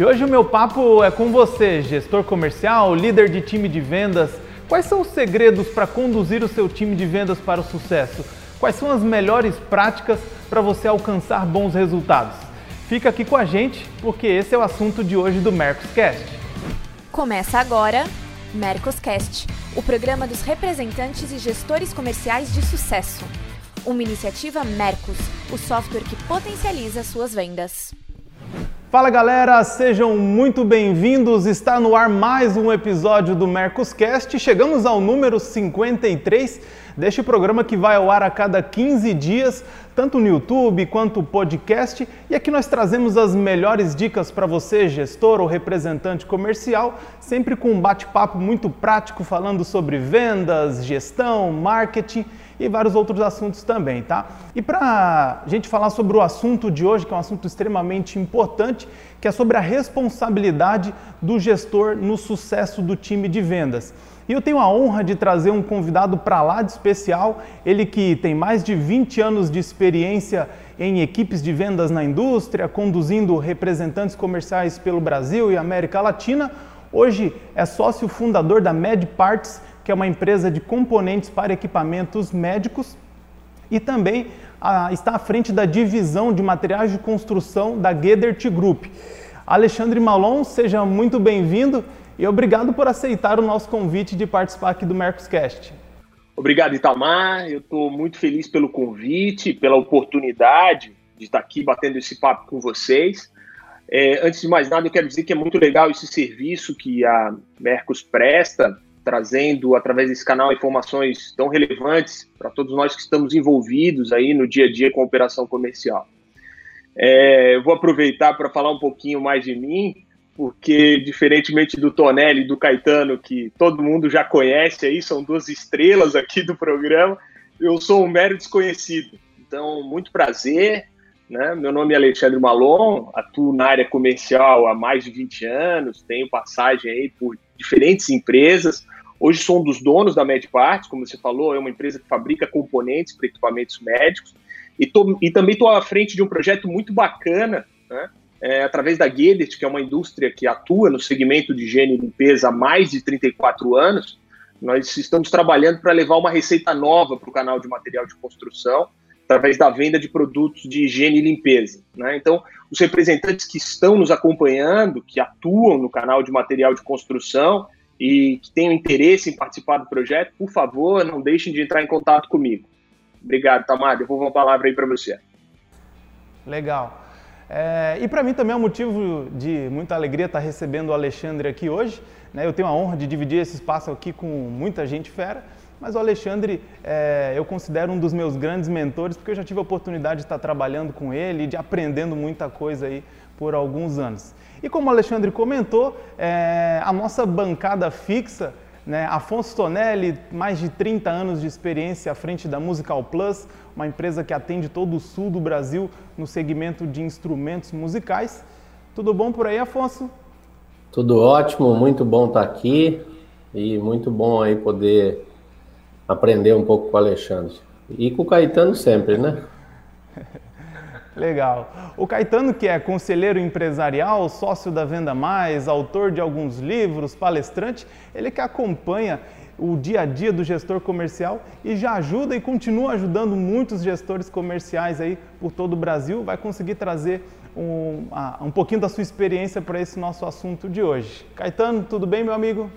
E hoje o meu papo é com você, gestor comercial, líder de time de vendas. Quais são os segredos para conduzir o seu time de vendas para o sucesso? Quais são as melhores práticas para você alcançar bons resultados? Fica aqui com a gente, porque esse é o assunto de hoje do Mercoscast. Começa agora Mercoscast, o programa dos representantes e gestores comerciais de sucesso. Uma iniciativa Mercos, o software que potencializa suas vendas. Fala galera, sejam muito bem-vindos. Está no ar mais um episódio do Mercoscast. Chegamos ao número 53 deste programa que vai ao ar a cada 15 dias, tanto no YouTube quanto podcast. E aqui nós trazemos as melhores dicas para você, gestor ou representante comercial, sempre com um bate-papo muito prático falando sobre vendas, gestão, marketing e vários outros assuntos também, tá? E para a gente falar sobre o assunto de hoje, que é um assunto extremamente importante, que é sobre a responsabilidade do gestor no sucesso do time de vendas. E eu tenho a honra de trazer um convidado para lá de especial, ele que tem mais de 20 anos de experiência em equipes de vendas na indústria, conduzindo representantes comerciais pelo Brasil e América Latina. Hoje é sócio fundador da MedParts, que é uma empresa de componentes para equipamentos médicos, e também ah, está à frente da divisão de materiais de construção da Gedert Group. Alexandre Malon, seja muito bem-vindo e obrigado por aceitar o nosso convite de participar aqui do Mercoscast. Obrigado, Itamar. Eu estou muito feliz pelo convite, pela oportunidade de estar aqui batendo esse papo com vocês. É, antes de mais nada, eu quero dizer que é muito legal esse serviço que a Mercos presta trazendo através desse canal informações tão relevantes para todos nós que estamos envolvidos aí no dia a dia com a operação comercial. É, eu vou aproveitar para falar um pouquinho mais de mim, porque diferentemente do Tonelli e do Caetano, que todo mundo já conhece aí, são duas estrelas aqui do programa, eu sou um mero desconhecido. Então, muito prazer. Né? Meu nome é Alexandre Malon, atuo na área comercial há mais de 20 anos, tenho passagem aí por diferentes empresas, Hoje sou um dos donos da MedParts, como você falou, é uma empresa que fabrica componentes para equipamentos médicos. E, tô, e também estou à frente de um projeto muito bacana, né? É, através da Gedert, que é uma indústria que atua no segmento de higiene e limpeza há mais de 34 anos. Nós estamos trabalhando para levar uma receita nova para o canal de material de construção, através da venda de produtos de higiene e limpeza. Né? Então, os representantes que estão nos acompanhando, que atuam no canal de material de construção, e que tenham interesse em participar do projeto, por favor, não deixem de entrar em contato comigo. Obrigado, Tamar. Devolvo uma palavra aí para você. Legal. É, e para mim também é um motivo de muita alegria estar recebendo o Alexandre aqui hoje. Né? Eu tenho a honra de dividir esse espaço aqui com muita gente fera, mas o Alexandre é, eu considero um dos meus grandes mentores, porque eu já tive a oportunidade de estar trabalhando com ele e de aprendendo muita coisa aí por alguns anos. E como o Alexandre comentou, é, a nossa bancada fixa, né, Afonso Tonelli, mais de 30 anos de experiência à frente da Musical Plus, uma empresa que atende todo o sul do Brasil no segmento de instrumentos musicais. Tudo bom por aí, Afonso? Tudo ótimo, muito bom estar aqui e muito bom aí poder aprender um pouco com o Alexandre. E com o Caetano sempre, né? Legal. O Caetano, que é conselheiro empresarial, sócio da Venda Mais, autor de alguns livros, palestrante, ele que acompanha o dia a dia do gestor comercial e já ajuda e continua ajudando muitos gestores comerciais aí por todo o Brasil. Vai conseguir trazer um, um pouquinho da sua experiência para esse nosso assunto de hoje. Caetano, tudo bem, meu amigo?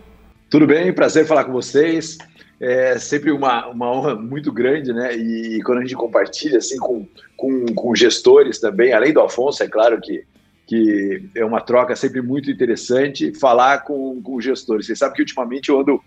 Tudo bem, prazer falar com vocês é sempre uma, uma honra muito grande, né? E quando a gente compartilha assim com, com, com gestores também, além do Afonso, é claro que, que é uma troca sempre muito interessante falar com, com gestores. Você sabe que ultimamente eu ando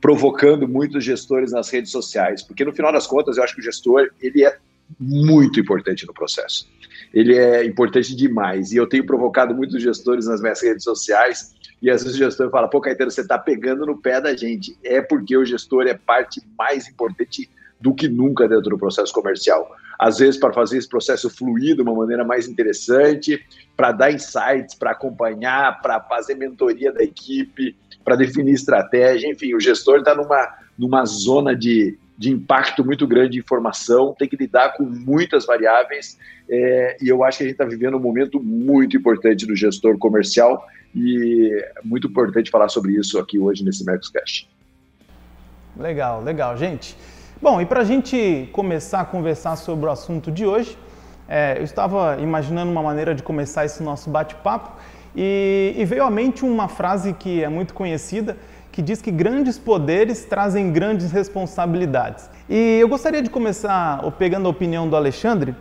provocando muitos gestores nas redes sociais, porque no final das contas eu acho que o gestor ele é muito importante no processo. Ele é importante demais e eu tenho provocado muitos gestores nas minhas redes sociais e às vezes o gestor fala, pô, Caetano, você está pegando no pé da gente. É porque o gestor é parte mais importante do que nunca dentro do processo comercial. Às vezes, para fazer esse processo fluir de uma maneira mais interessante, para dar insights, para acompanhar, para fazer mentoria da equipe, para definir estratégia, enfim, o gestor está numa, numa zona de, de impacto muito grande de informação, tem que lidar com muitas variáveis, é, e eu acho que a gente está vivendo um momento muito importante do gestor comercial, e é muito importante falar sobre isso aqui hoje nesse Mercoscast. Legal, legal, gente. Bom, e para a gente começar a conversar sobre o assunto de hoje, é, eu estava imaginando uma maneira de começar esse nosso bate-papo e, e veio à mente uma frase que é muito conhecida, que diz que grandes poderes trazem grandes responsabilidades. E eu gostaria de começar pegando a opinião do Alexandre.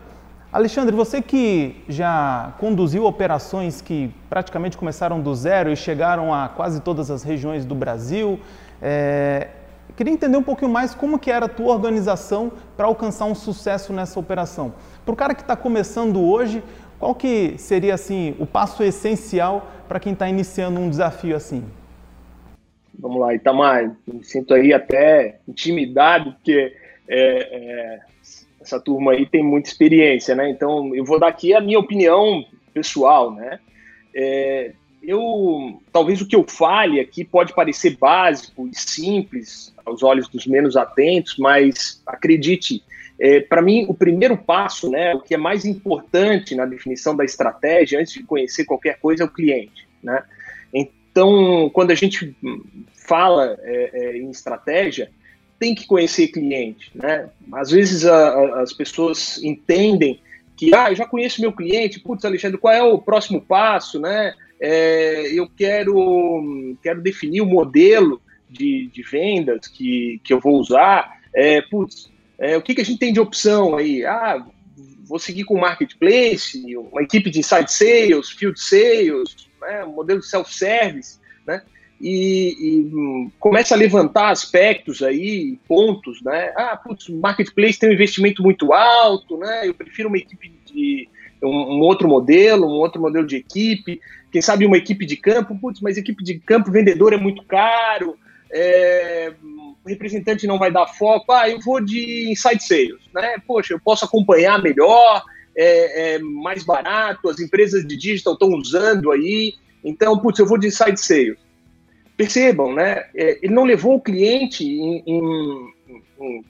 Alexandre, você que já conduziu operações que praticamente começaram do zero e chegaram a quase todas as regiões do Brasil, é, queria entender um pouquinho mais como que era a tua organização para alcançar um sucesso nessa operação. Para o cara que está começando hoje, qual que seria assim o passo essencial para quem está iniciando um desafio assim? Vamos lá, Itamar, me sinto aí até intimidado, porque é, é, essa turma aí tem muita experiência, né? Então, eu vou dar aqui a minha opinião pessoal, né? É, eu, talvez o que eu fale aqui pode parecer básico e simples aos olhos dos menos atentos, mas acredite, é, para mim, o primeiro passo, né, o que é mais importante na definição da estratégia, antes de conhecer qualquer coisa, é o cliente. Né? Então, quando a gente fala é, é, em estratégia, tem que conhecer cliente. Né? Às vezes a, a, as pessoas entendem que, ah, eu já conheço meu cliente, putz, Alexandre, qual é o próximo passo? Né? É, eu quero, quero definir o modelo de, de vendas que, que eu vou usar. É, putz, é, o que, que a gente tem de opção aí? Ah, vou seguir com marketplace, uma equipe de inside sales, field sales, né, um modelo de self-service, né? E, e hum, começa a levantar aspectos aí, pontos, né? Ah, putz, marketplace tem um investimento muito alto, né? Eu prefiro uma equipe de um, um, outro modelo, um outro modelo de equipe, quem sabe uma equipe de campo, putz, mas equipe de campo vendedor é muito caro, é, representante não vai dar foco, ah, eu vou de inside sales, né? Poxa, eu posso acompanhar melhor, é, é mais barato, as empresas de digital estão usando aí, então, putz, eu vou de inside sales. Percebam, né? É, ele não levou o cliente em, em, em,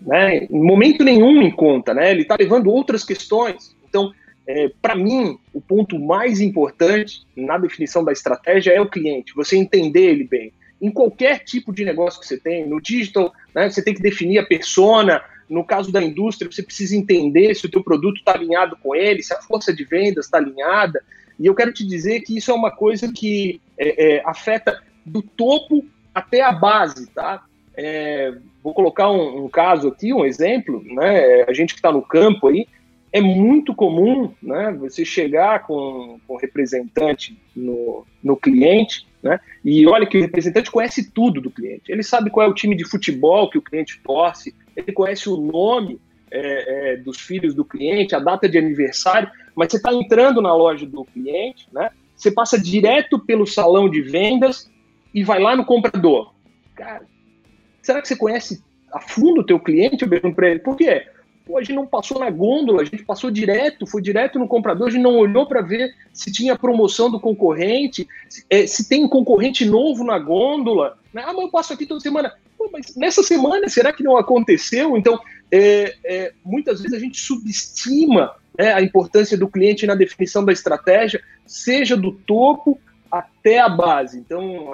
né, em momento nenhum em conta, né? Ele está levando outras questões. Então, é, para mim, o ponto mais importante na definição da estratégia é o cliente, você entender ele bem em qualquer tipo de negócio que você tem. No digital, né, você tem que definir a persona. No caso da indústria, você precisa entender se o teu produto está alinhado com ele, se a força de vendas está alinhada. E eu quero te dizer que isso é uma coisa que é, é, afeta do topo até a base, tá? É, vou colocar um, um, caso aqui, um exemplo, né? A gente que está no campo aí, é muito comum, né? Você chegar com, com representante no, no cliente né? E olha que o representante conhece tudo do cliente. Ele sabe qual é o time de futebol que o cliente torce, ele conhece o nome é, é, dos filhos do cliente, a data de aniversário, mas você está entrando na loja do cliente, né? você passa direto pelo salão de vendas e vai lá no comprador. Cara, será que você conhece a fundo o teu cliente? Eu pergunto para ele, por quê? Pô, a gente não passou na gôndola, a gente passou direto, foi direto no comprador, a gente não olhou para ver se tinha promoção do concorrente, se, é, se, tem um concorrente novo na gôndola. Né? Ah, mas eu passo aqui toda semana. Pô, mas nessa semana, será que não aconteceu? Então, é, é, muitas vezes a gente subestima né, a importância do cliente na definição da estratégia, seja do topo até a base. Então,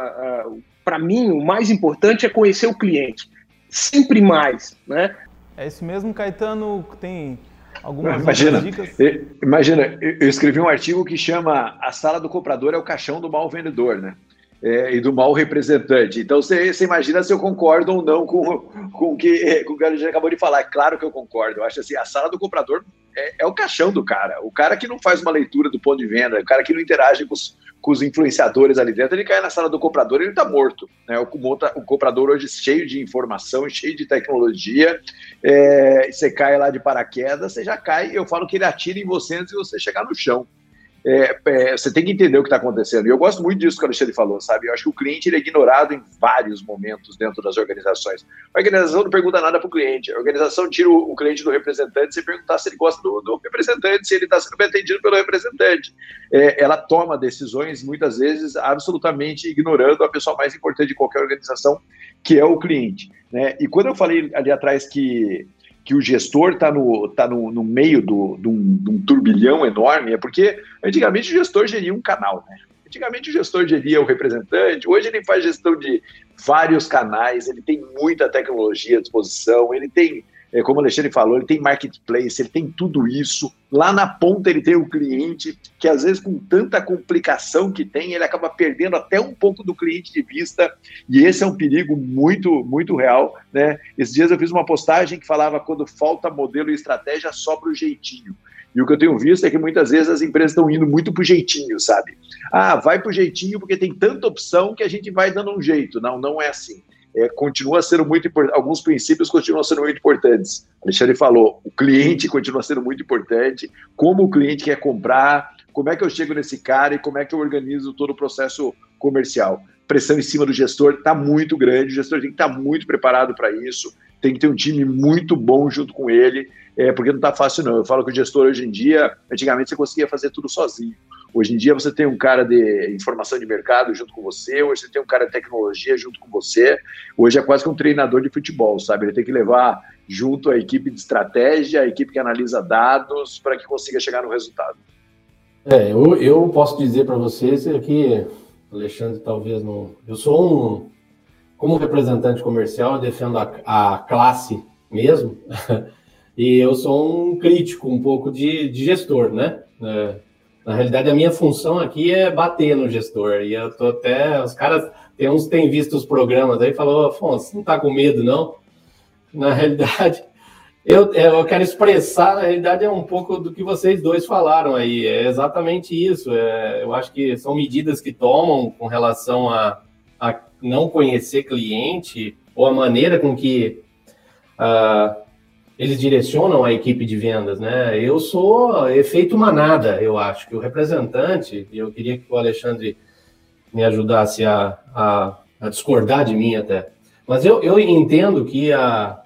para mim, o mais importante é conhecer o cliente sempre mais, né? É isso mesmo, Caetano? Tem algumas imagina, dicas? Imagina, eu escrevi um artigo que chama A Sala do Comprador é o caixão do mau vendedor, né? É, e do mau representante. Então você, você, imagina se eu concordo ou não com, com, que, com o que a gente acabou de falar. É claro que eu concordo. Eu acho assim, a sala do comprador é, é, o caixão do cara. O cara que não faz uma leitura do ponto de venda, o cara que não interage com os, com os influenciadores ali dentro, ele cai na sala do comprador e ele está morto. Né? O, o, comprador hoje cheio de informação, cheio de tecnologia, é, você cai lá de paraquedas, você já cai, eu falo que ele atira em você antes de você chegar no chão. É, é, você tem que entender o que está acontecendo. E eu gosto muito disso que o Alexandre falou, sabe? Eu acho que o cliente é ignorado em vários momentos dentro das organizações. A organização não pergunta nada para o cliente. A organização tira o, o, cliente do representante sem perguntar se ele gosta do, do representante, se ele está sendo bem atendido pelo representante. É, ela toma decisões, muitas vezes, absolutamente ignorando a pessoa mais importante de qualquer organização, que é o cliente. Né? E quando eu falei ali atrás que que o gestor está no, tá no, no meio do, de, um, um turbilhão enorme, é porque antigamente o gestor geria um canal, né? Antigamente o gestor geria o representante, hoje ele faz gestão de vários canais, ele tem muita tecnologia à disposição, ele tem é, como o Alexandre falou, ele tem marketplace, ele tem tudo isso. Lá na ponta ele tem o cliente, que às vezes com tanta complicação que tem, ele acaba perdendo até um pouco do cliente de vista, e esse é um perigo muito, muito real. Né? Esses dias eu fiz uma postagem que falava quando falta modelo e estratégia, sobra o jeitinho. E o que eu tenho visto é que muitas vezes as empresas estão indo muito pro jeitinho, sabe? Ah, vai pro jeitinho porque tem tanta opção que a gente vai dando um jeito. Não, não é assim é, continua sendo muito importante, alguns princípios continuam sendo muito importantes. Alexandre falou, o cliente continua sendo muito importante, como o cliente quer comprar, como é que eu chego nesse cara e como é que eu organizo todo o processo comercial. Pressão em cima do gestor está muito grande, o gestor tem que estar tá muito preparado para isso, tem que ter um time muito bom junto com ele, é, porque não está fácil não. Eu falo que o gestor hoje em dia, antigamente você conseguia fazer tudo sozinho. Hoje em dia você tem um cara de informação de mercado junto com você, hoje você tem um cara de tecnologia junto com você. Hoje é quase que um treinador de futebol, sabe? Ele tem que levar junto a equipe de estratégia, a equipe que analisa dados para que consiga chegar no resultado. É, eu, eu posso dizer para vocês que, Alexandre, talvez não. Eu sou um. Como representante comercial, eu defendo a, a classe mesmo, e eu sou um crítico um pouco de, de gestor, né? É, na realidade, a minha função aqui é bater no gestor. E eu tô até. Os caras. Tem uns têm visto os programas aí e falou, Afonso, não tá com medo, não? Na realidade, eu, eu quero expressar, na realidade, é um pouco do que vocês dois falaram aí. É exatamente isso. É, eu acho que são medidas que tomam com relação a, a não conhecer cliente ou a maneira com que. Uh, eles direcionam a equipe de vendas, né? Eu sou efeito manada, eu acho que o representante, e eu queria que o Alexandre me ajudasse a, a, a discordar de mim até, mas eu, eu entendo que a,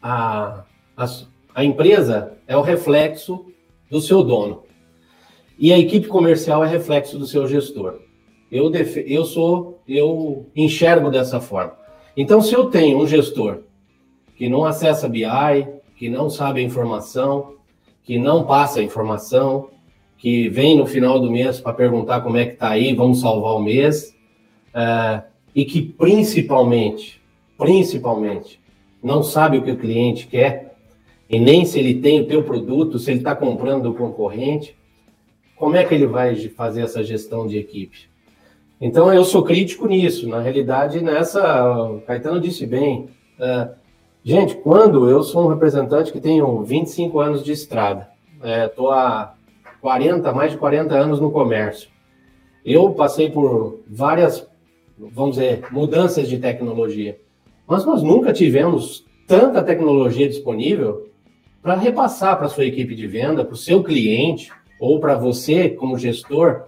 a, a, a empresa é o reflexo do seu dono e a equipe comercial é reflexo do seu gestor. Eu, def, eu sou, eu enxergo dessa forma. Então, se eu tenho um gestor que não acessa BI, que não sabe a informação, que não passa a informação, que vem no final do mês para perguntar como é que está aí, vamos salvar o mês, é, e que principalmente, principalmente, não sabe o que o cliente quer, e nem se ele tem o teu produto, se ele está comprando do concorrente, como é que ele vai fazer essa gestão de equipe? Então, eu sou crítico nisso. Na realidade, nessa, o Caetano disse bem, uh, Gente, quando eu sou um representante que tenho 25 anos de estrada, estou é, há 40, mais de 40 anos no comércio. Eu passei por várias, vamos dizer, mudanças de tecnologia, mas nós nunca tivemos tanta tecnologia disponível para repassar para sua equipe de venda, para o seu cliente ou para você como gestor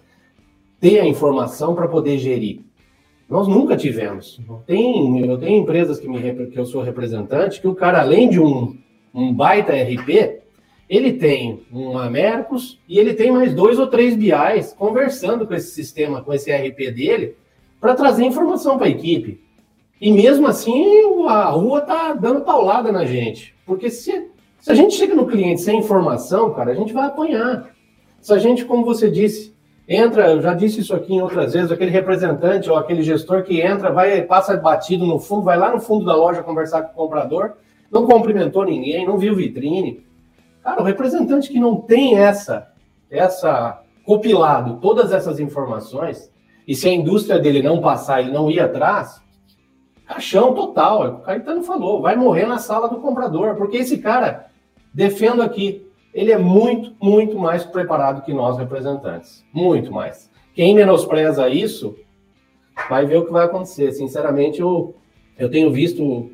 ter a informação para poder gerir. Nós nunca tivemos. Tem, eu tenho empresas que, me, que eu sou representante que o cara, além de um, um baita RP, ele tem uma Mercos e ele tem mais dois ou três BIs conversando com esse sistema, com esse RP dele, para trazer informação para a equipe. E mesmo assim, a rua tá dando paulada na gente. Porque se, se a gente chega no cliente sem informação, cara, a gente vai apanhar. Se a gente, como você disse, entra, eu já disse isso aqui em outras vezes, aquele representante ou aquele gestor que entra, vai passa batido no fundo, vai lá no fundo da loja conversar com o comprador, não cumprimentou ninguém, não viu vitrine. Cara, o representante que não tem essa, essa compilado todas essas informações, e se a indústria dele não passar, ele não ir atrás, caixão total. O Caetano falou, vai morrer na sala do comprador, porque esse cara, defendo aqui, ele é muito, muito mais preparado que nós representantes. Muito mais. Quem menospreza isso vai ver o que vai acontecer. Sinceramente, eu, eu tenho visto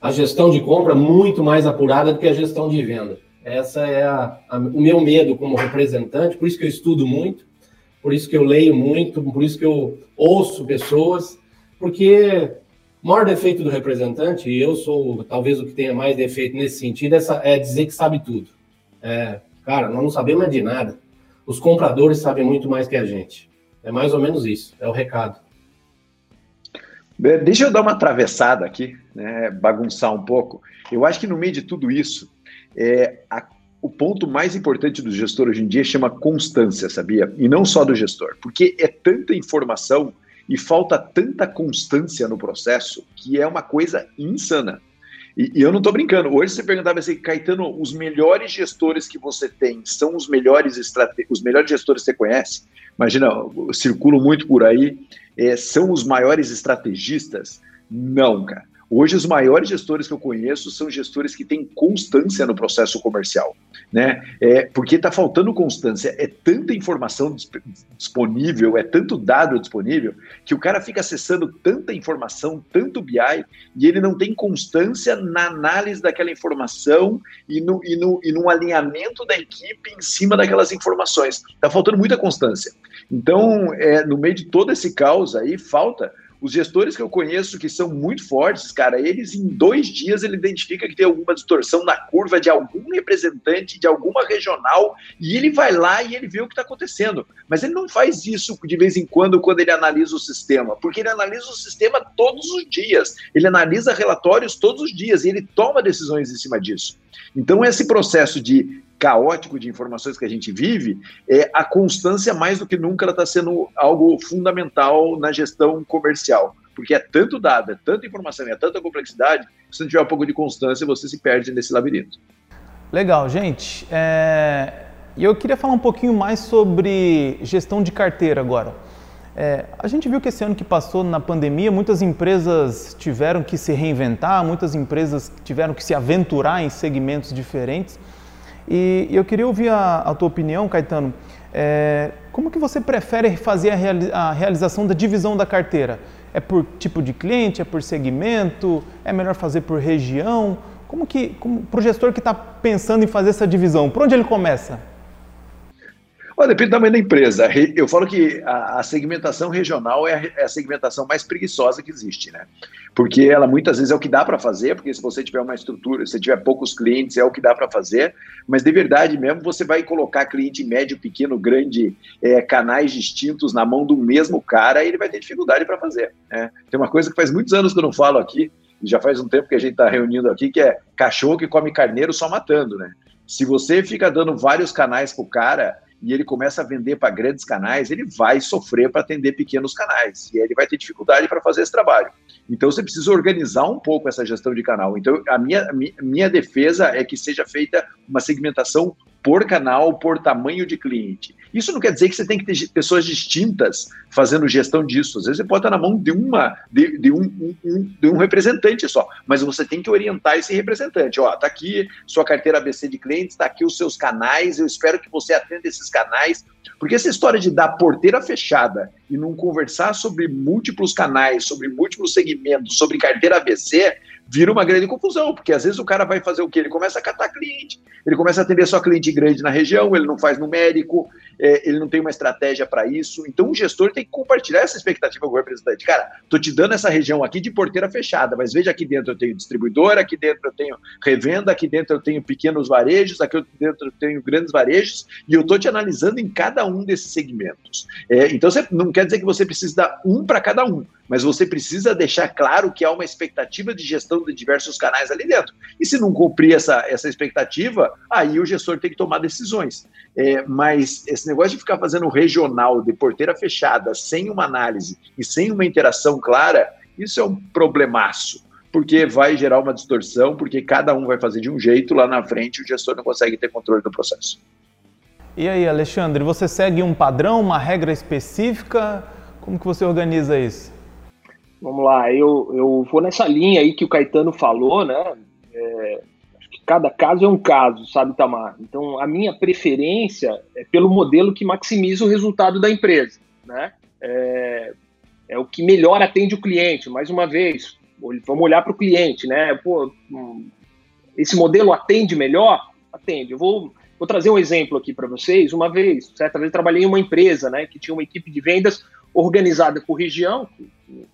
a gestão de compra muito mais apurada do que a gestão de venda. Essa é a, a, o meu medo como representante, por isso que eu estudo muito, por isso que eu leio muito, por isso que eu ouço pessoas, porque o maior defeito do representante, e eu sou talvez o que tenha mais defeito nesse sentido, é, é dizer que sabe tudo. É, cara, nós não sabemos de nada. Os compradores sabem muito mais que a gente. É mais ou menos isso, é o recado. Deixa eu dar uma atravessada aqui, né, bagunçar um pouco. Eu acho que no meio de tudo isso, é, a, o ponto mais importante do gestor hoje em dia chama constância, sabia? E não só do gestor, porque é tanta informação e falta tanta constância no processo que é uma coisa insana. E, e eu não estou brincando. Hoje você perguntava assim, Caetano, os melhores gestores que você tem são os melhores estrate... os melhores gestores que você conhece? Imagina, circulo muito por aí é, são os maiores estrategistas? Não, cara. Hoje, os maiores gestores que eu conheço são gestores que têm constância no processo comercial, né? É, porque está faltando constância. É tanta informação disponível, é tanto dado disponível, que o cara fica acessando tanta informação, tanto BI, e ele não tem constância na análise daquela informação e no, e no, e no alinhamento da equipe em cima daquelas informações. Está faltando muita constância. Então, é, no meio de todo esse caos aí, falta os gestores que eu conheço que são muito fortes, cara, eles em dois dias ele identifica que tem alguma distorção na curva de algum representante de alguma regional e ele vai lá e ele vê o que está acontecendo. Mas ele não faz isso de vez em quando quando ele analisa o sistema, porque ele analisa o sistema todos os dias, ele analisa relatórios todos os dias e ele toma decisões em cima disso. Então esse processo de caótico de informações que a gente vive, é, a constância, mais do que nunca, está sendo algo fundamental na gestão comercial. Porque é tanto dado, é tanta informação, é tanta complexidade, que se não tiver um pouco de constância, você se perde nesse labirinto. Legal, gente. É... E eu queria falar um pouquinho mais sobre gestão de carteira agora. É, a gente viu que esse ano que passou na pandemia, muitas empresas tiveram que se reinventar, muitas empresas tiveram que se aventurar em segmentos diferentes. E eu queria ouvir a, a tua opinião, Caetano. É, como que você prefere fazer a, reali a, realização da divisão da carteira? É por tipo de cliente? É por segmento? É melhor fazer por região? Como que, para o gestor que está pensando em fazer essa divisão, por onde ele começa? Depende tamanho da empresa. Eu falo que a, segmentação regional é a, é a segmentação mais preguiçosa que existe, né? Porque ela muitas vezes é o que dá para fazer, porque se você tiver uma estrutura, se tiver poucos clientes, é o que dá para fazer, mas de verdade mesmo, você vai colocar cliente médio, pequeno, grande, é, canais distintos na mão do mesmo cara, e ele vai ter dificuldade para fazer. Né? Tem uma coisa que faz muitos anos que eu não falo aqui, e já faz um tempo que a gente está reunindo aqui, que é cachorro que come carneiro só matando, né? Se você fica dando vários canais pro cara, e ele começa a vender para grandes canais, ele vai sofrer para atender pequenos canais e aí ele vai ter dificuldade para fazer esse trabalho. Então você precisa organizar um pouco essa gestão de canal. Então a minha, a minha defesa é que seja feita uma segmentação por canal, por tamanho de cliente. Isso não quer dizer que você tem que ter pessoas distintas fazendo gestão disso. Às vezes você pode estar na mão de uma de, de, um, um, de um representante só, mas você tem que orientar esse representante. Ó, tá aqui sua carteira ABC de clientes, tá aqui os seus canais. Eu espero que você atenda esses canais, porque essa história de dar porteira fechada e não conversar sobre múltiplos canais, sobre múltiplos segmentos, sobre carteira ABC, vira uma grande confusão, porque às vezes o cara vai fazer o quê? Ele começa a catar cliente, ele começa a atender só cliente grande na região, ele não faz numérico, é, ele não tem uma estratégia para isso. Então o gestor tem que compartilhar essa expectativa com o representante. Cara, tô te dando essa região aqui de porteira fechada, mas veja aqui dentro eu tenho distribuidor, aqui dentro eu tenho revenda, aqui dentro eu tenho pequenos varejos, aqui dentro eu tenho grandes varejos, e eu tô te analisando em cada um desses segmentos. É, então você não quer dizer que você precisa dar um para cada um, mas você precisa deixar claro que há uma expectativa de gestão de diversos canais ali dentro. E se não cumprir essa, essa expectativa, aí o gestor tem que tomar decisões. É, mas esse negócio de ficar fazendo regional de porteira fechada, sem uma análise e sem uma interação clara, isso é um problemaço. Porque vai gerar uma distorção, porque cada um vai fazer de um jeito, lá na frente o gestor não consegue ter controle do processo. E aí, Alexandre, você segue um padrão, uma regra específica? Como que você organiza isso? Vamos lá, eu, eu vou nessa linha aí que o Caetano falou, né? É, cada caso é um caso, sabe, Tamar? Então, a minha preferência é pelo modelo que maximiza o resultado da empresa, né? É, é o que melhor atende o cliente. Mais uma vez, vamos olhar para o cliente, né? Pô, hum, esse modelo atende melhor? atende. Eu vou, vou trazer um exemplo aqui para vocês. Uma vez, certa vez, trabalhei em uma empresa né, que tinha uma equipe de vendas organizada por região,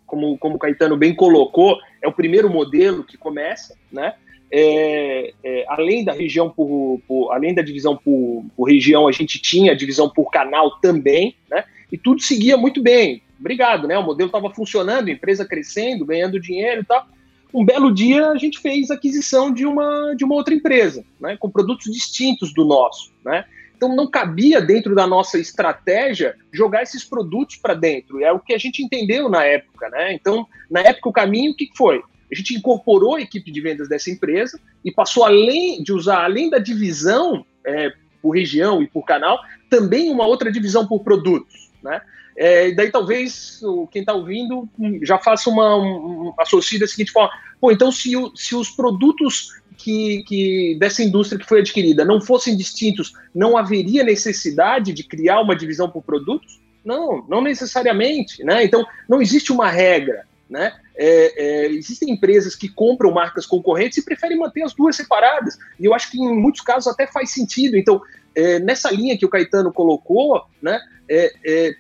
como, como o Caetano bem colocou, é o primeiro modelo que começa, né? É, é, além da região por, por, além da divisão por, por, região, a gente tinha a divisão por canal também, né? E tudo seguia muito bem. Obrigado, né? O modelo estava funcionando, empresa crescendo, ganhando dinheiro e tal. Um belo dia a gente fez aquisição de uma de uma outra empresa, né? Com produtos distintos do nosso, né? Então não cabia dentro da nossa estratégia jogar esses produtos para dentro. É o que a gente entendeu na época, né? Então, na época o caminho o que foi? A gente incorporou a equipe de vendas dessa empresa e passou além de usar além da divisão é, por região e por canal, também uma outra divisão por produtos, né? É, daí talvez quem está ouvindo já faça uma um, associe da seguinte forma: pô, então se, se os produtos que, que dessa indústria que foi adquirida não fossem distintos, não haveria necessidade de criar uma divisão por produtos? Não, não necessariamente, né? Então, não existe uma regra, né? É, é, existem empresas que compram marcas concorrentes e preferem manter as duas separadas. E eu acho que em muitos casos até faz sentido. Então, é, nessa linha que o Caetano colocou, né, é, é,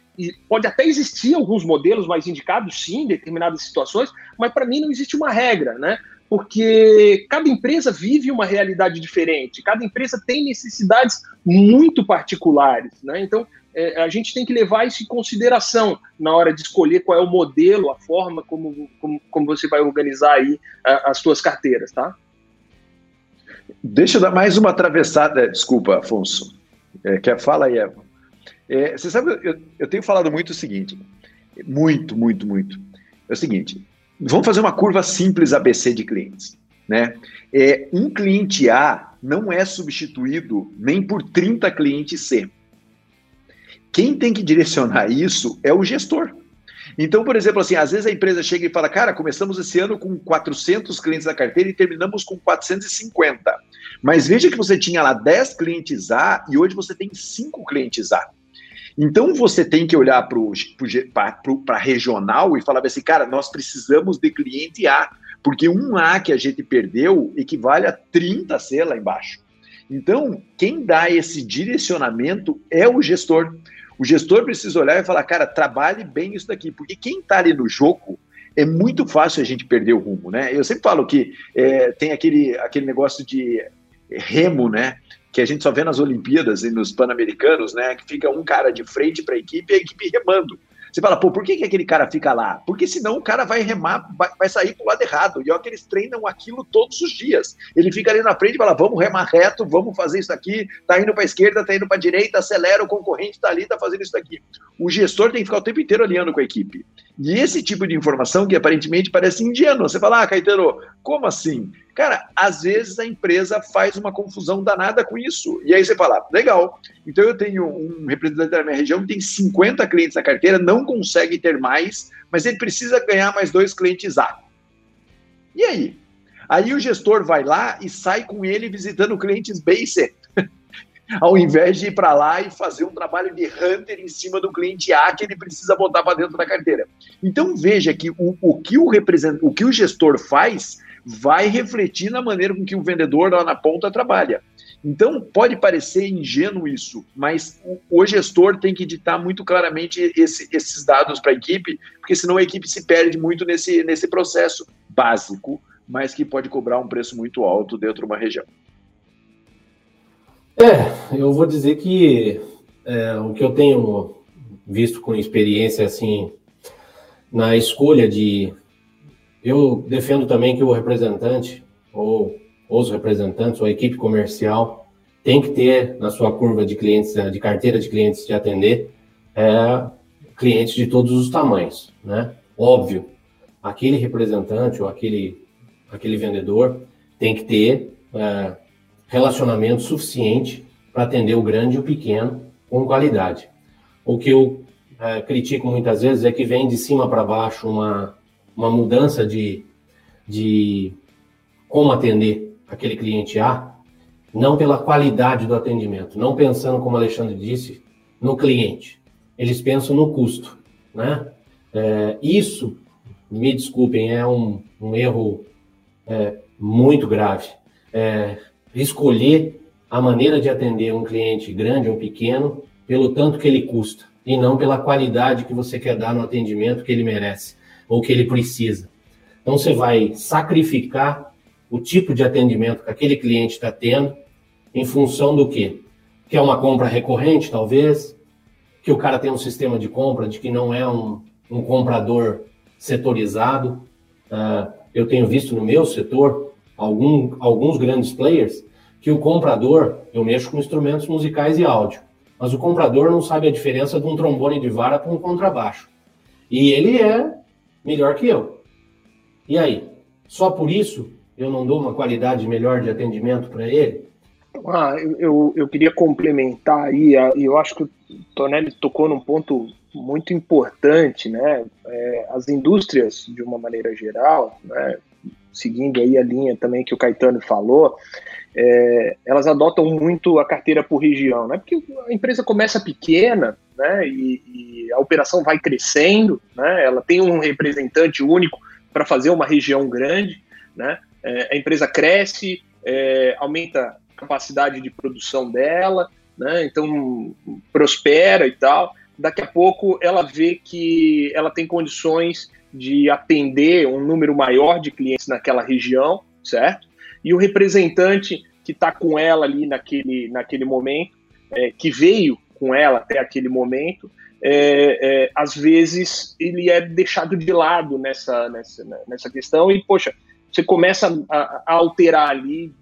pode até existir alguns modelos mais indicados, sim, em determinadas situações, mas para mim não existe uma regra, né? porque cada empresa vive uma realidade diferente, cada empresa tem necessidades muito particulares, né? Então, é, a gente tem que levar isso em consideração na hora de escolher qual é o modelo, a forma como, como, como você vai organizar aí a, as suas carteiras, tá? Deixa eu dar mais uma atravessada, desculpa, Afonso. É, quer fala aí, Eva. É, você sabe, eu, eu tenho falado muito o seguinte, muito, muito, muito. É o seguinte, Vamos fazer uma curva simples ABC de clientes. Né? É, um cliente A não é substituído nem por 30 clientes C. Quem tem que direcionar isso é o gestor. Então, por exemplo, assim, às vezes a empresa chega e fala, cara, começamos esse ano com 400 clientes na carteira e terminamos com 450. Mas veja que você tinha lá 10 clientes A e hoje você tem 5 clientes A. Então você tem que olhar para regional e falar assim, cara, nós precisamos de cliente A, porque um A que a gente perdeu equivale a 30 C lá embaixo. Então, quem dá esse direcionamento é o gestor. O gestor precisa olhar e falar, cara, trabalhe bem isso daqui, porque quem está ali no jogo é muito fácil a gente perder o rumo, né? Eu sempre falo que é, tem aquele, aquele negócio de remo, né? que a gente só vê nas Olimpíadas e nos Pan-Americanos, né? Que fica um cara de frente para a equipe e a equipe remando. Você fala, pô, por que, que aquele cara fica lá? Porque senão o cara vai remar, vai, vai sair pro lado errado. E é que eles treinam aquilo todos os dias. Ele fica ali na frente e fala, vamos remar reto, vamos fazer isso aqui, tá indo para a esquerda, tá indo para a direita, acelera, o concorrente tá ali, tá fazendo isso daqui. O gestor tem que ficar o tempo inteiro alinhando com a equipe. E esse tipo de informação que aparentemente parece ingênuo. Você fala, ah, Caetano, como assim? Cara, às vezes a empresa faz uma confusão danada com isso. E aí você fala, legal, então eu tenho um representante da minha região que tem 50 clientes na carteira, não consegue ter mais, mas ele precisa ganhar mais dois clientes A. E aí? Aí o gestor vai lá e sai com ele visitando clientes B e C. Ao invés de ir para lá e fazer um trabalho de hunter em cima do cliente A que ele precisa botar para dentro da carteira. Então veja que o, o, que o, represent... o que o gestor faz vai refletir na maneira com que o vendedor lá na ponta trabalha. Então, pode parecer ingênuo isso, mas o, gestor tem que ditar muito claramente esse, esses dados para a equipe, porque senão a equipe se perde muito nesse, nesse processo básico, mas que pode cobrar um preço muito alto dentro de uma região. É, eu vou dizer que é, o que eu tenho visto com experiência assim na escolha de eu defendo também que o representante, ou os representantes, ou a equipe comercial, tem que ter na sua curva de clientes, de carteira de clientes de atender, é, clientes de todos os tamanhos, né? Óbvio, aquele representante ou aquele, aquele vendedor tem que ter é, relacionamento suficiente para atender o grande e o pequeno com qualidade. O que eu é, critico muitas vezes é que vem de cima para baixo uma uma mudança de, de como atender aquele cliente A, não pela qualidade do atendimento, não pensando, como o Alexandre disse, no cliente. Eles pensam no custo, né? É, isso, me desculpem, é um, um erro é, muito grave. É, escolher a maneira de atender um cliente grande ou pequeno pelo tanto que ele custa e não pela qualidade que você quer dar no atendimento que ele merece ou que ele precisa. Então você vai sacrificar o tipo de atendimento que aquele cliente está tendo em função do quê? Que é uma compra recorrente, talvez, que o cara tem um sistema de compra de que não é um, um comprador setorizado. Uh, eu tenho visto no meu setor algum, alguns grandes players que o comprador, eu mexo com instrumentos musicais e áudio, mas o comprador não sabe a diferença de um trombone de vara para um contrabaixo. E ele é melhor que eu. E aí? Só por isso eu não dou uma qualidade melhor de atendimento para ele? Ah, eu, eu queria complementar aí, e eu acho que o Tonelli tocou num ponto muito importante, né? É, as indústrias, de uma maneira geral, né, seguindo aí a linha também que o Caetano falou, é, elas adotam muito a carteira por região, né? Porque a empresa começa pequena, né? E, e a operação vai crescendo, né? Ela tem um representante único para fazer uma região grande, né? É, a empresa cresce, é, aumenta a capacidade de produção dela, né? Então prospera e tal. Daqui a pouco ela vê que ela tem condições de atender um número maior de clientes naquela região, certo? E o representante que está com ela ali naquele, naquele momento, é, que veio com ela até aquele momento, é, é, às vezes ele é deixado de lado nessa, nessa, nessa questão e, poxa, você começa a, a alterar ali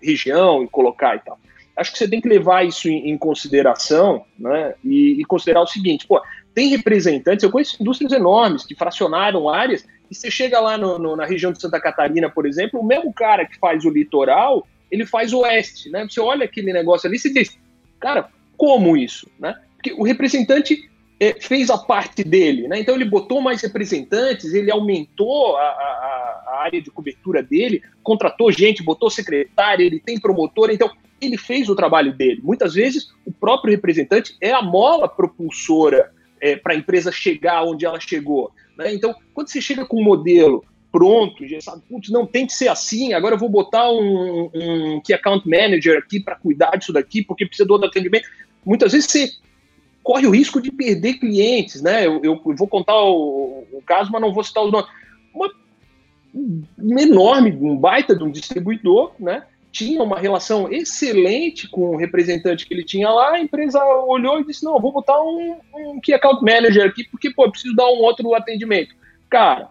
região e colocar e tal. Acho que você tem que levar isso em, em consideração né, e, e, considerar o seguinte, pô, tem representantes, eu conheço indústrias enormes que fracionaram áreas, e você chega lá no, no, na região de Santa Catarina, por exemplo, o mesmo cara que faz o litoral, ele faz o oeste, né? Você olha aquele negócio ali e diz, cara, como isso, né? Porque o representante é, fez a parte dele, né? Então ele botou mais representantes, ele aumentou a, a, a, área de cobertura dele, contratou gente, botou secretária, ele tem promotor, então ele fez o trabalho dele. Muitas vezes o próprio representante é a mola propulsora é, para a empresa chegar onde ela chegou. Né? Então, quando você chega com um modelo pronto, já sabe, putz, não tem que ser assim, agora eu vou botar um, um Key Account Manager aqui para cuidar disso daqui, porque precisa do atendimento. Muitas vezes você corre o risco de perder clientes, né? Eu, eu vou contar o, o, caso, mas não vou citar os nomes. Uma, um enorme, um baita de um distribuidor, né? tinha uma relação excelente com o representante que ele tinha lá, a empresa olhou e disse, não, vou botar um, um Key Account Manager aqui, porque, pô, preciso dar um outro atendimento. Cara,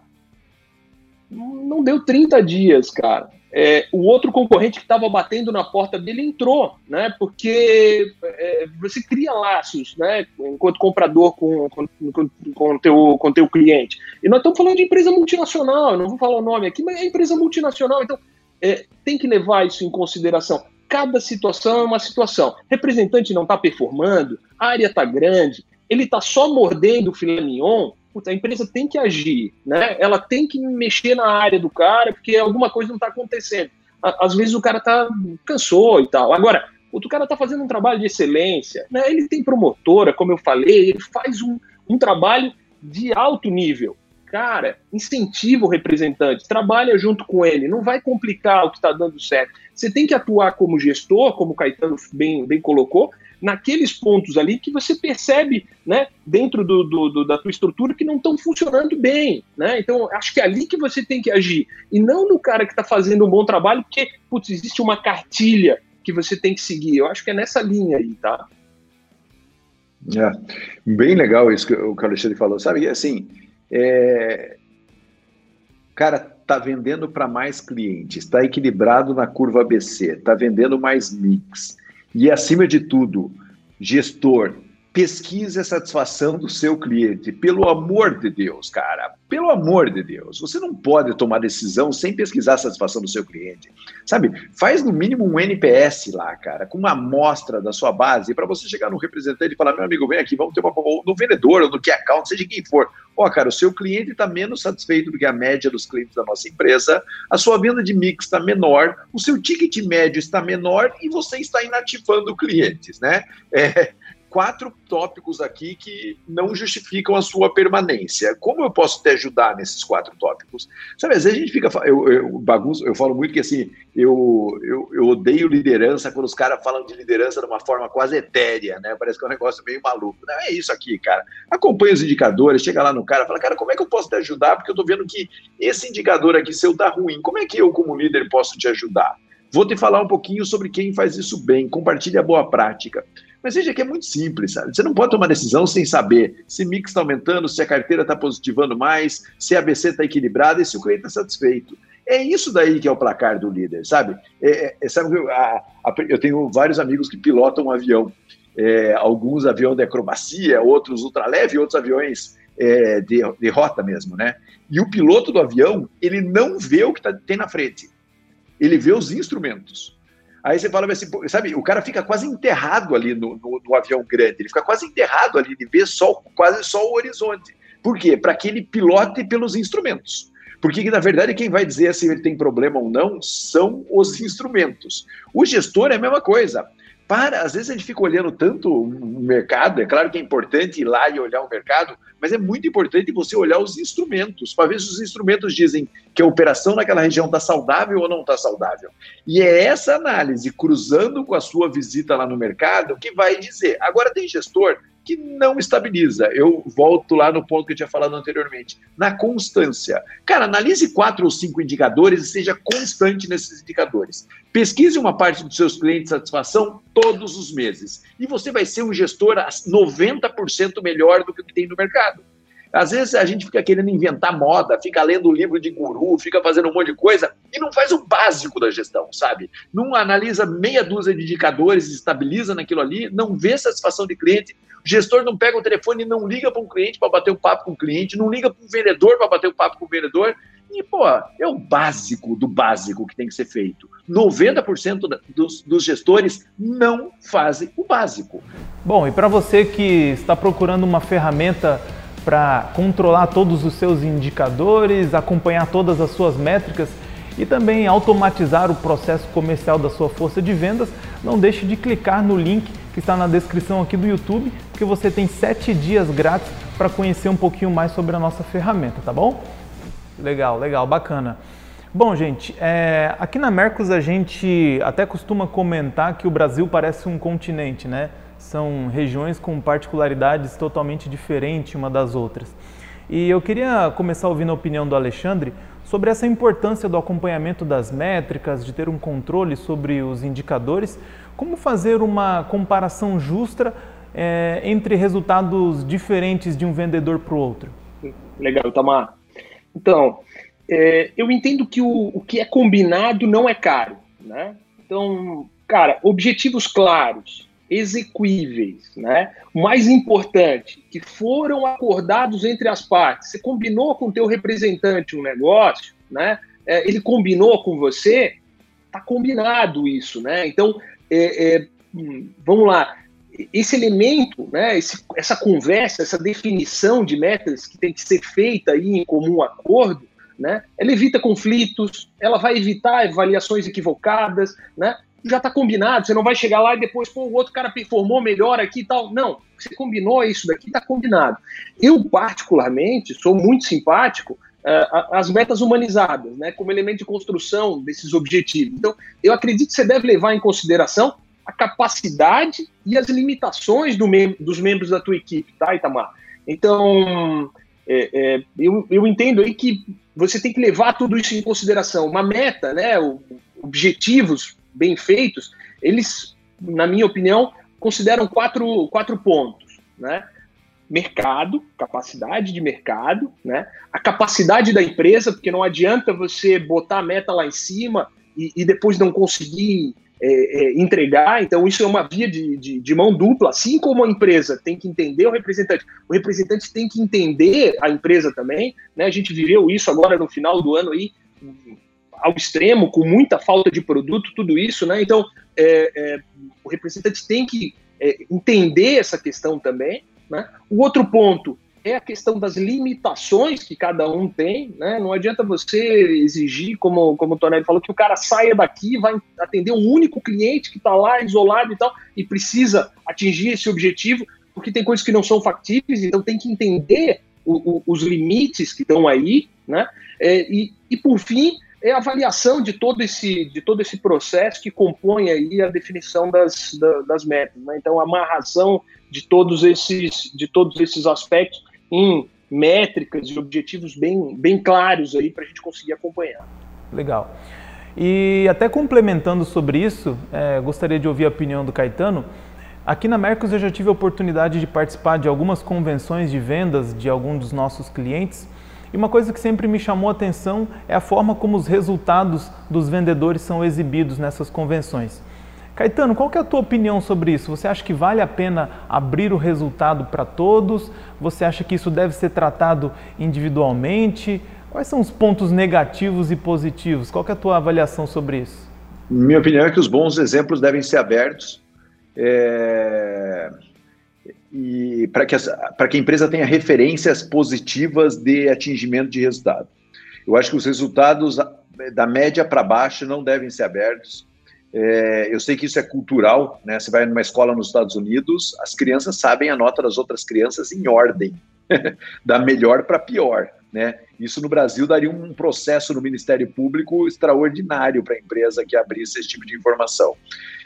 não deu 30 dias, cara. É, o outro concorrente que estava batendo na porta dele entrou, né? Porque é, você cria laços, né? Enquanto comprador com, com, com, teu, com teu cliente. E nós estamos falando de empresa multinacional, não vou falar o nome aqui, mas é empresa multinacional, então é, tem que levar isso em consideração. Cada situação é uma situação. Representante não está performando, a área está grande, ele está só mordendo o filé mignon, a empresa tem que agir, né? Ela tem que mexer na área do cara, porque alguma coisa não está acontecendo. Às vezes o cara tá cansou e tal. Agora, outro cara está fazendo um trabalho de excelência, né? Ele tem promotora, como eu falei, ele faz um, um trabalho de alto nível cara, incentiva o representante, trabalha junto com ele, não vai complicar o que está dando certo. Você tem que atuar como gestor, como o Caetano bem, bem colocou, naqueles pontos ali que você percebe, né, dentro do, do, do da tua estrutura que não estão funcionando bem, né? Então, acho que é ali que você tem que agir e não no cara que está fazendo um bom trabalho, porque putz, existe uma cartilha que você tem que seguir. Eu acho que é nessa linha aí, tá? É, bem legal isso que o Alexandre falou, sabe? Assim, é... Cara, tá vendendo para mais clientes, está equilibrado na curva ABC, está vendendo mais mix. E acima de tudo, gestor, pesquise a satisfação do seu cliente. Pelo amor de Deus, cara. Pelo amor de Deus. Você não pode tomar decisão sem pesquisar a satisfação do seu cliente. Sabe? Faz no mínimo um NPS lá, cara, com uma amostra da sua base, para você chegar no representante e falar: meu amigo, vem aqui, vamos ter uma. no vendedor, ou no que account, seja quem for. Ó, oh, cara, o seu cliente está menos satisfeito do que a média dos clientes da nossa empresa, a sua venda de mix está menor, o seu ticket médio está menor e você está inativando clientes, né? É, quatro tópicos aqui que não justificam a sua permanência. Como eu posso te ajudar nesses quatro tópicos? Sabe, às vezes a gente fica. Eu, eu, bagunço, eu falo muito que assim, eu, eu, eu odeio liderança quando os caras falam de liderança de uma forma quase etérea, né? Parece que é um negócio meio maluco. Não é isso aqui, cara. Acompanha os indicadores, chega lá no cara, fala, cara, como é que eu posso te ajudar? Porque eu tô vendo que esse indicador aqui seu tá ruim. Como é que eu, como líder, posso te ajudar? Vou te falar um pouquinho sobre quem faz isso bem, compartilhe a boa prática. Mas veja que é muito simples, sabe? Você não pode tomar decisão sem saber se mix está aumentando, se a carteira está positivando mais, se a ABC está equilibrada e se o cliente está satisfeito. É isso daí que é o placar do líder, sabe? É, é, é sabe a, a, eu tenho vários amigos que pilotam um avião. É, alguns aviões de acrobacia, outros ultraleve, outros aviões é, de, de, rota mesmo, né? E o piloto do avião, ele não vê o que tá, tem na frente. Ele vê os instrumentos. Aí você fala assim, sabe, o cara fica quase enterrado ali no, no, no avião grande, ele fica quase enterrado ali, ele vê só, quase só o horizonte. Por quê? Para que ele pilote pelos instrumentos. Porque, na verdade, quem vai dizer se ele tem problema ou não são os instrumentos. O gestor é a mesma coisa para, às vezes a gente fica olhando tanto o mercado, é claro que é importante ir lá e olhar o mercado, mas é muito importante você olhar os instrumentos, para ver se os instrumentos dizem que a operação naquela região está saudável ou não está saudável. E é essa análise, cruzando com a sua visita lá no mercado, que vai dizer. Agora, tem gestor que não estabiliza. Eu volto lá no ponto que eu tinha falado anteriormente, na constância. Cara, analise quatro ou cinco indicadores e seja constante nesses indicadores. Pesquise uma parte dos seus clientes de satisfação todos os meses. E você vai ser um gestor 90% melhor do que o que tem no mercado. Às vezes a gente fica querendo inventar moda, fica lendo livro de guru, fica fazendo um monte de coisa e não faz o básico da gestão, sabe? Não analisa meia dúzia de indicadores, estabiliza naquilo ali, não vê satisfação de cliente. Gestor não pega o telefone e não liga para um cliente para bater um papo com o cliente, não liga para um vendedor para bater um papo com o vendedor. E, pô, é o básico do básico que tem que ser feito. 90% dos, dos gestores não fazem o básico. Bom, e para você que está procurando uma ferramenta para controlar todos os seus indicadores, acompanhar todas as suas métricas e também automatizar o processo comercial da sua força de vendas, não deixe de clicar no link que está na descrição aqui do YouTube, porque você tem 7 dias grátis para conhecer um pouquinho mais sobre a nossa ferramenta, tá bom? Legal, legal, bacana. Bom, gente, é, aqui na Mercos a gente até costuma comentar que o Brasil parece um continente, né? são regiões com particularidades totalmente diferentes uma das outras. E eu queria começar ouvindo a opinião do Alexandre sobre essa importância do acompanhamento das métricas, de ter um controle sobre os indicadores, como fazer uma comparação justa é, entre resultados diferentes de um vendedor para o outro. Legal, Tamar. Então, é, eu entendo que o, o que é combinado não é caro, né? Então, cara, objetivos claros, execuíveis, né? O mais importante, que foram acordados entre as partes. Você combinou com o teu representante um negócio, né? É, ele combinou com você, tá combinado isso, né? Então, é, é, hum, vamos lá. Esse elemento, né, esse, essa conversa, essa definição de metas que tem que ser feita aí em comum acordo, né, ela evita conflitos, ela vai evitar avaliações equivocadas, né, já está combinado, você não vai chegar lá e depois, pô, o outro cara performou melhor aqui e tal. Não, você combinou isso daqui, está combinado. Eu, particularmente, sou muito simpático uh, às metas humanizadas, né, como elemento de construção desses objetivos. Então, eu acredito que você deve levar em consideração a capacidade e as limitações do mem dos membros da tua equipe, tá, Itamar? Então, é, é, eu, eu entendo aí que você tem que levar tudo isso em consideração. Uma meta, né, objetivos bem feitos, eles, na minha opinião, consideram quatro, quatro pontos, né? Mercado, capacidade de mercado, né? A capacidade da empresa, porque não adianta você botar a meta lá em cima e, e depois não conseguir é, é, entregar. Então, isso é uma via de, de, de, mão dupla. Assim como a empresa tem que entender o representante, o representante tem que entender a empresa também. Né? A gente viveu isso agora no final do ano aí, ao extremo, com muita falta de produto, tudo isso, né? Então, é, é, o representante tem que é, entender essa questão também. Né? O outro ponto é a questão das limitações que cada um tem, né? Não adianta você exigir, como, como o Tonelli falou, que o cara saia daqui vai atender um único cliente que está lá isolado e tal, e precisa atingir esse objetivo, porque tem coisas que não são factíveis, então tem que entender o, o, os limites que estão aí, né? É, e, e por fim, é a avaliação de todo esse, de todo esse processo que compõe aí a definição das, da, das metas. Né? Então, a amarração de todos esses, de todos esses aspectos em métricas e objetivos bem, bem claros aí para a gente conseguir acompanhar. Legal. E até complementando sobre isso, é, gostaria de ouvir a opinião do Caetano. Aqui na Mercos eu já tive a oportunidade de participar de algumas convenções de vendas de alguns dos nossos clientes. E uma coisa que sempre me chamou a atenção é a forma como os resultados dos vendedores são exibidos nessas convenções. Caetano, qual é a tua opinião sobre isso? Você acha que vale a pena abrir o resultado para todos? Você acha que isso deve ser tratado individualmente? Quais são os pontos negativos e positivos? Qual é a tua avaliação sobre isso? Minha opinião é que os bons exemplos devem ser abertos é... e para que, que a empresa tenha referências positivas de atingimento de resultado. Eu acho que os resultados da média para baixo não devem ser abertos. É, eu sei que isso é cultural, né? Você vai numa escola nos Estados Unidos, as crianças sabem a nota das outras crianças em ordem, da melhor para pior, né? Isso no Brasil daria um processo no Ministério Público extraordinário para a empresa que abrisse esse tipo de informação.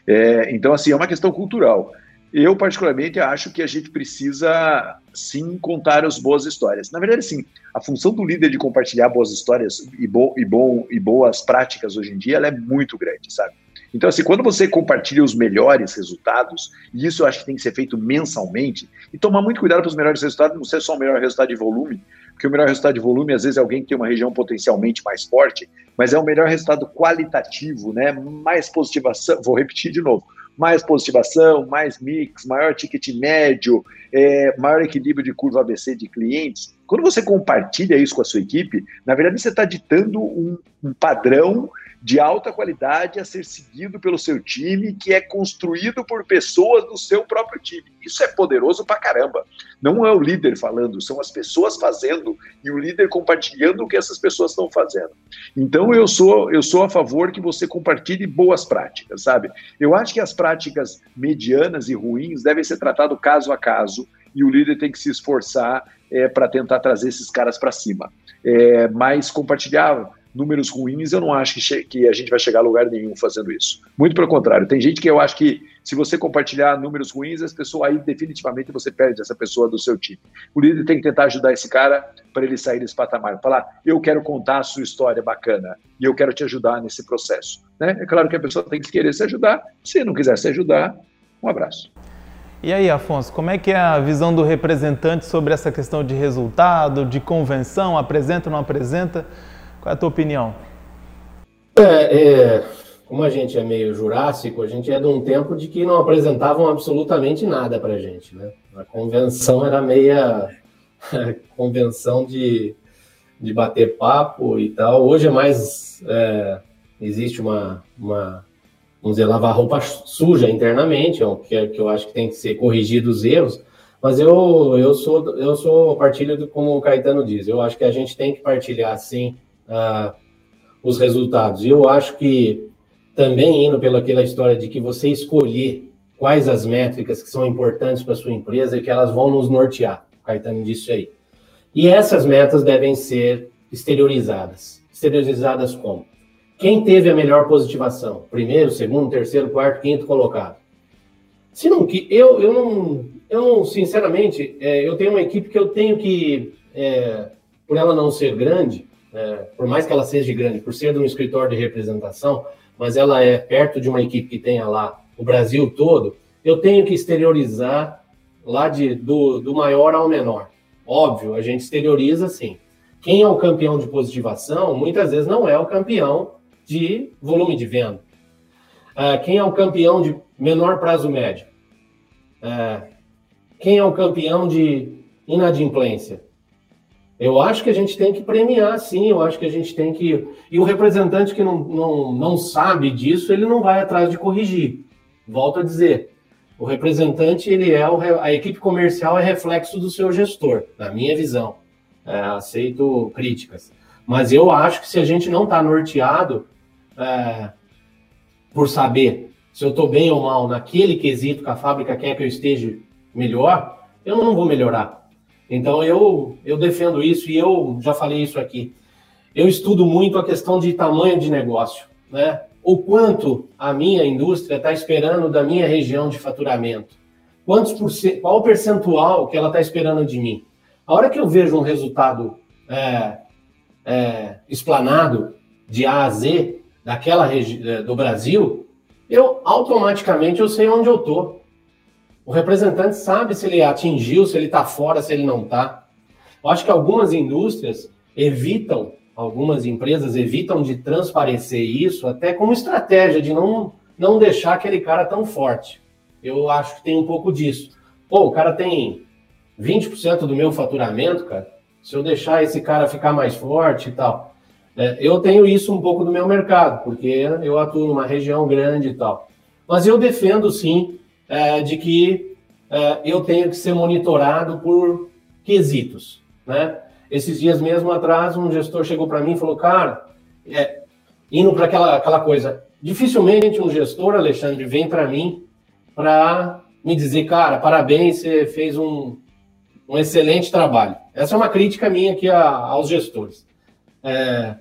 É, então, assim, é uma questão cultural. Eu, particularmente, acho que a gente precisa, sim, contar as boas histórias. Na verdade, sim, a função do líder de compartilhar boas histórias e, bo e, bo e boas práticas hoje em dia, é muito grande, sabe? Então, assim, quando você compartilha os melhores resultados, e isso eu acho que tem que ser feito mensalmente, e tomar muito cuidado para os melhores resultados não ser só o melhor resultado de volume, porque o melhor resultado de volume, às vezes, é alguém que tem uma região potencialmente mais forte, mas é o melhor resultado qualitativo, né? Mais positivação, vou repetir de novo, mais positivação, mais mix, maior ticket médio, é, maior equilíbrio de curva ABC de clientes. Quando você compartilha isso com a sua equipe, na verdade você está ditando um, um padrão de alta qualidade a ser seguido pelo seu time, que é construído por pessoas do seu próprio time. Isso é poderoso pra caramba. Não é o líder falando, são as pessoas fazendo e o líder compartilhando o que essas pessoas estão fazendo. Então eu sou eu sou a favor que você compartilhe boas práticas, sabe? Eu acho que as práticas medianas e ruins devem ser tratadas caso a caso e o líder tem que se esforçar é, para tentar trazer esses caras para cima. É, mas compartilhar números ruins, eu não acho que, que, a gente vai chegar a lugar nenhum fazendo isso. Muito pelo contrário, tem gente que eu acho que se você compartilhar números ruins, as pessoas aí definitivamente você perde essa pessoa do seu time. O líder tem que tentar ajudar esse cara para ele sair desse patamar. Falar, eu quero contar a sua história bacana e eu quero te ajudar nesse processo. Né? É claro que a pessoa tem que querer se ajudar. Se não quiser se ajudar, um abraço. E aí, Afonso, como é que é a visão do representante sobre essa questão de resultado, de convenção, apresenta ou não apresenta? Qual é a tua opinião? É, é, como a gente é meio jurássico, a gente é de um tempo de que não apresentavam absolutamente nada para gente, né? A convenção era meia convenção de, de bater papo e tal. Hoje é mais é, existe uma, uma vamos dizer, lavar roupa suja internamente, é que, que eu acho que tem que ser corrigido os erros, mas eu, eu sou eu sou partilho do, como o Caetano diz, eu acho que a gente tem que partilhar sim uh, os resultados. E eu acho que também indo pelaquela história de que você escolher quais as métricas que são importantes para sua empresa e que elas vão nos nortear. O Caetano disse aí. E essas metas devem ser exteriorizadas. Exteriorizadas como? Quem teve a melhor positivação? Primeiro, segundo, terceiro, quarto, quinto colocado. Se não que eu, eu não, eu sinceramente, é, eu tenho uma equipe que eu tenho que, é, por ela não ser grande, é, por mais que ela seja grande, por ser de um escritório de representação, mas ela é perto de uma equipe que tenha lá o Brasil todo, eu tenho que exteriorizar lá de, do, do maior ao menor. Óbvio, a gente exterioriza sim. Quem é o campeão de positivação, muitas vezes não é o campeão de volume de venda. Uh, quem é o campeão de menor prazo médio? Uh, quem é o campeão de inadimplência? Eu acho que a gente tem que premiar, sim, eu acho que a gente tem que. E o representante que não, não, não sabe disso, ele não vai atrás de corrigir. Volto a dizer. O representante, ele é o, a equipe comercial é reflexo do seu gestor, na minha visão. É, aceito críticas. Mas eu acho que se a gente não está norteado é, por saber se eu estou bem ou mal naquele quesito que a fábrica quer que eu esteja melhor, eu não vou melhorar. Então eu, eu defendo isso e eu já falei isso aqui. Eu estudo muito a questão de tamanho de negócio, né? O quanto a minha indústria está esperando da minha região de faturamento. Quantos por qual o percentual que ela está esperando de mim? A hora que eu vejo um resultado é, é, explanado de A a Z daquela é, do Brasil, eu automaticamente eu sei onde eu tô. O representante sabe se ele atingiu, se ele está fora, se ele não está. Eu acho que algumas indústrias evitam, algumas empresas evitam de transparecer isso, até como estratégia de não, não deixar aquele cara tão forte. Eu acho que tem um pouco disso. Pô, o cara tem 20% do meu faturamento, cara. Se eu deixar esse cara ficar mais forte e tal. É, eu tenho isso um pouco do meu mercado, porque eu atuo numa região grande e tal. Mas eu defendo sim é, de que é, eu tenho que ser monitorado por quesitos, né? Esses dias mesmo atrás, um gestor chegou para mim e falou, cara, é, indo para aquela, aquela coisa, dificilmente um gestor, Alexandre, vem para mim para me dizer, cara, parabéns, você fez um, um excelente trabalho. Essa é uma crítica minha aqui a, aos gestores. É,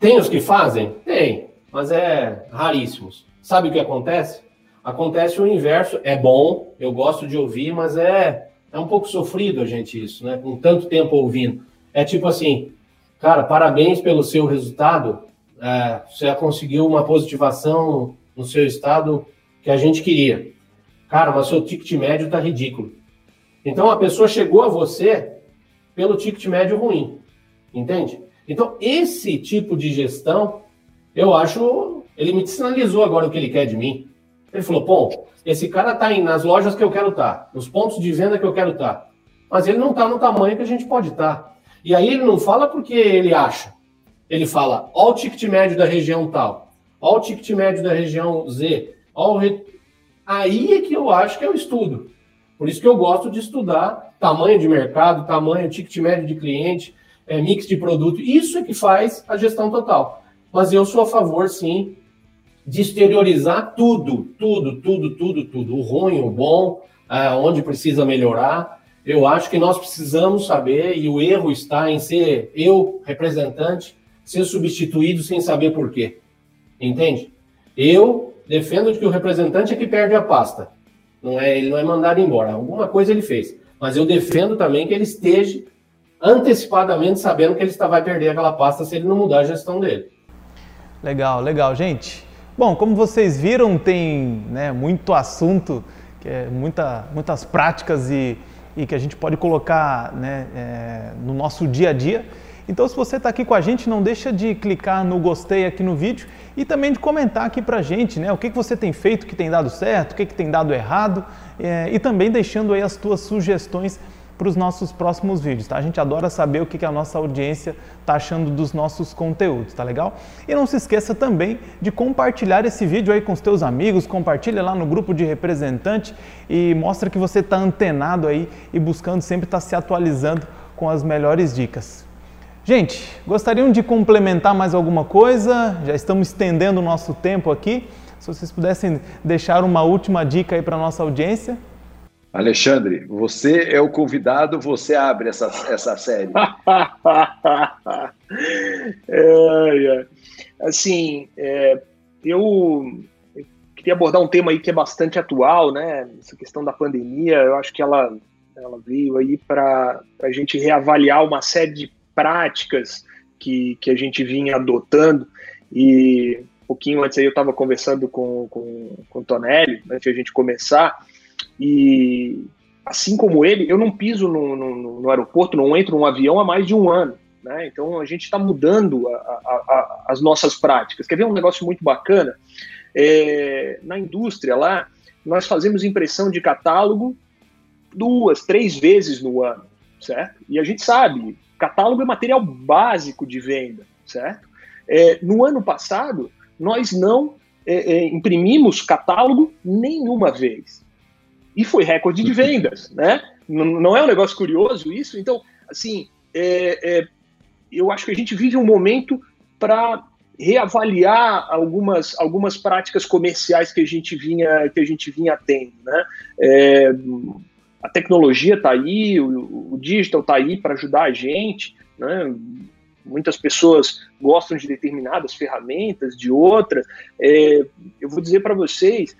tem os que fazem? Tem, mas é raríssimos. Sabe o que acontece? Acontece o inverso. É bom, eu gosto de ouvir, mas é, é um pouco sofrido a gente isso, né? Com tanto tempo ouvindo. É tipo assim, cara, parabéns pelo seu resultado. É, você conseguiu uma positivação no seu estado que a gente queria. Cara, mas seu ticket médio tá ridículo. Então a pessoa chegou a você pelo ticket médio ruim, entende? Então esse tipo de gestão, eu acho, ele me sinalizou agora o que ele quer de mim. Ele falou, pô, esse cara está nas lojas que eu quero estar, tá, nos pontos de venda que eu quero estar, tá, mas ele não está no tamanho que a gente pode estar. Tá. E aí ele não fala porque ele acha. Ele fala, ó o ticket médio da região tal, ó o ticket médio da região Z, ó o... Re... Aí é que eu acho que é o estudo. Por isso que eu gosto de estudar tamanho de mercado, tamanho, ticket médio de cliente, é, mix de produto. Isso é que faz a gestão total. Mas eu sou a favor, sim, de exteriorizar tudo, tudo, tudo, tudo, tudo. O ruim, o bom, é, onde precisa melhorar. Eu acho que nós precisamos saber, e o erro está em ser eu, representante, ser substituído sem saber por quê. Entende? Eu defendo que o representante é que perde a pasta. Não é, ele não é mandado embora. Alguma coisa ele fez. Mas eu defendo também que ele esteja antecipadamente sabendo que ele está, vai perder aquela pasta se ele não mudar a gestão dele. Legal, legal, gente. Bom, como vocês viram, tem né, muito assunto, é, muita, muitas práticas e, e, que a gente pode colocar né, é, no nosso dia a dia. Então, se você está aqui com a gente, não deixa de clicar no gostei aqui no vídeo e também de comentar aqui para a gente, né? O que, que você tem feito que tem dado certo, o que, que tem dado errado é, e também deixando aí as tuas sugestões para os nossos próximos vídeos, tá? A gente adora saber o que, que a nossa audiência está achando dos nossos conteúdos, tá legal? E não se esqueça também de compartilhar esse vídeo aí com os teus amigos, compartilha lá no grupo de representante e mostra que você está antenado aí e buscando sempre estar tá se atualizando com as melhores dicas. Gente, gostariam de complementar mais alguma coisa? Já estamos estendendo o nosso tempo aqui. Se vocês pudessem deixar uma última dica aí para a nossa audiência. Alexandre, você é o convidado, você abre essa, essa série. é. Assim, é, eu, eu, queria abordar um tema aí que é bastante atual, né? Essa questão da pandemia, eu acho que ela, ela veio aí para a gente reavaliar uma série de práticas que, que a gente vinha adotando e um pouquinho antes aí eu estava conversando com, com, com o Tonelli, antes de a gente começar, e assim como ele, eu não piso no, no, no aeroporto, não entro num avião há mais de um ano. Né? Então a gente está mudando a, a, a, as nossas práticas. Quer ver um negócio muito bacana? É, na indústria lá, nós fazemos impressão de catálogo duas, três vezes no ano, certo? E a gente sabe, Catálogo é material básico de venda, certo? É, no ano passado, nós não é, é, imprimimos catálogo nenhuma vez, e foi recorde de vendas, né? Não é um negócio curioso isso? Então, assim, é, é, eu acho que a gente vive um momento para reavaliar algumas, algumas práticas comerciais que a gente vinha que a gente vinha tendo, né? É, a tecnologia está aí, o, o digital está aí para ajudar a gente, né? Muitas pessoas gostam de determinadas ferramentas, de outras. É, eu vou dizer para vocês,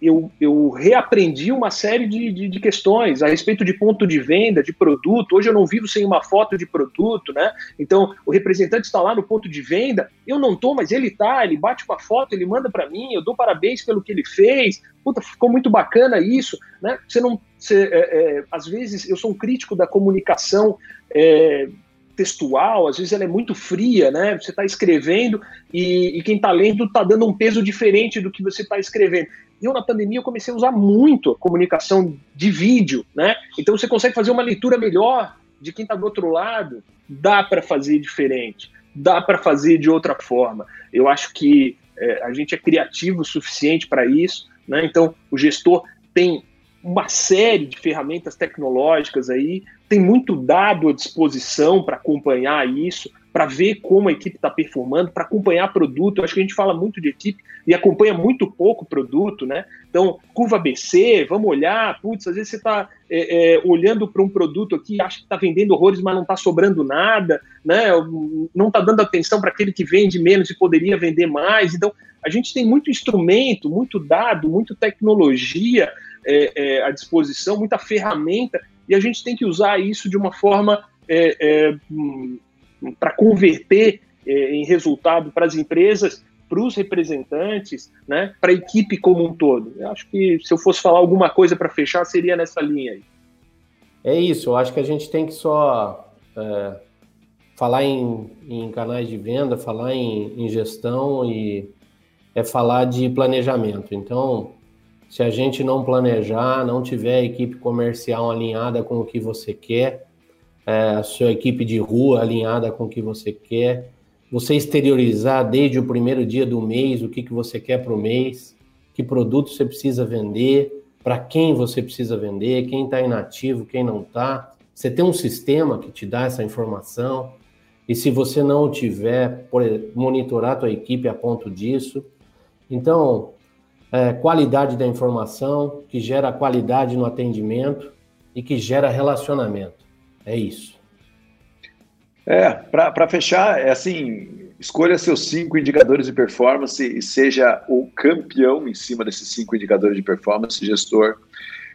eu, eu, reaprendi uma série de, de, de, questões a respeito de ponto de venda, de produto. Hoje eu não vivo sem uma foto de produto, né? Então o representante está lá no ponto de venda, eu não estou, mas ele está, ele bate uma foto, ele manda para mim, eu dou parabéns pelo que ele fez. Puta, ficou muito bacana isso, né? Você não, você, é, é, às vezes eu sou um crítico da comunicação é, textual, às vezes ela é muito fria, né? Você está escrevendo e, e quem está lendo está dando um peso diferente do que você está escrevendo. Eu, na pandemia, eu comecei a usar muito a comunicação de vídeo, né? Então você consegue fazer uma leitura melhor de quem está do outro lado. Dá para fazer diferente, dá para fazer de outra forma. Eu acho que é, a gente é criativo o suficiente para isso, né? Então o gestor tem uma série de ferramentas tecnológicas aí, tem muito dado à disposição para acompanhar isso, para ver como a equipe está performando, para acompanhar produto. Eu acho que a gente fala muito de equipe e acompanha muito pouco produto, né? Então, curva BC, vamos olhar, putz, às vezes você está é, é, olhando para um produto aqui, acha que está vendendo horrores, mas não está sobrando nada, né? Não está dando atenção para aquele que vende menos e poderia vender mais. Então, a gente tem muito instrumento, muito dado, muita tecnologia é, é, à disposição, muita ferramenta, e a gente tem que usar isso de uma forma é, é hum, para converter é, em resultado para as empresas, para os representantes, né, para a equipe como um todo. Eu acho que se eu fosse falar alguma coisa para fechar, seria nessa linha aí. É isso, eu acho que a gente tem que só é, falar em, em, canais de venda, falar em, em gestão e é falar de planejamento. Então, se a gente não planejar, não tiver a equipe comercial alinhada com o que você quer, é, a sua equipe de rua alinhada com o que você quer, você exteriorizar desde o primeiro dia do mês o que, que você quer para o mês, que produto você precisa vender, para quem você precisa vender, quem está inativo, quem não está. Você tem um sistema que te dá essa informação, e se você não tiver, monitorar a tua equipe a ponto disso. Então, é, qualidade da informação, que gera qualidade no atendimento e que gera relacionamento. É isso. É, para fechar, é assim, escolha seus cinco indicadores de performance e seja o campeão em cima desses cinco indicadores de performance, gestor.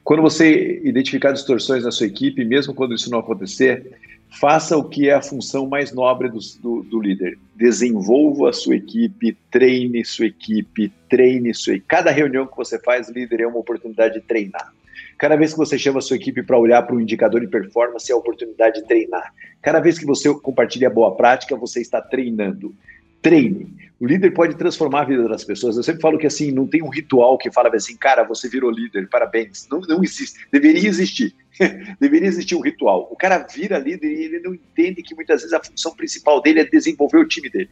Quando você identificar distorções na sua equipe, mesmo quando isso não acontecer, faça o que é a função mais nobre do, do, do, líder. Desenvolva a sua equipe, treine sua equipe, treine sua equipe. Cada reunião que você faz, líder, é uma oportunidade de treinar. Cada vez que você chama a sua equipe para olhar para um indicador de performance, é a oportunidade de treinar. Cada vez que você compartilha boa prática, você está treinando treine. O líder pode transformar a vida das pessoas. Eu sempre falo que assim, não tem um ritual que fala assim, cara, você virou líder, parabéns. Não, não existe. Deveria existir. Deveria existir um ritual. O cara vira líder e ele não entende que muitas vezes a função principal dele é desenvolver o time dele.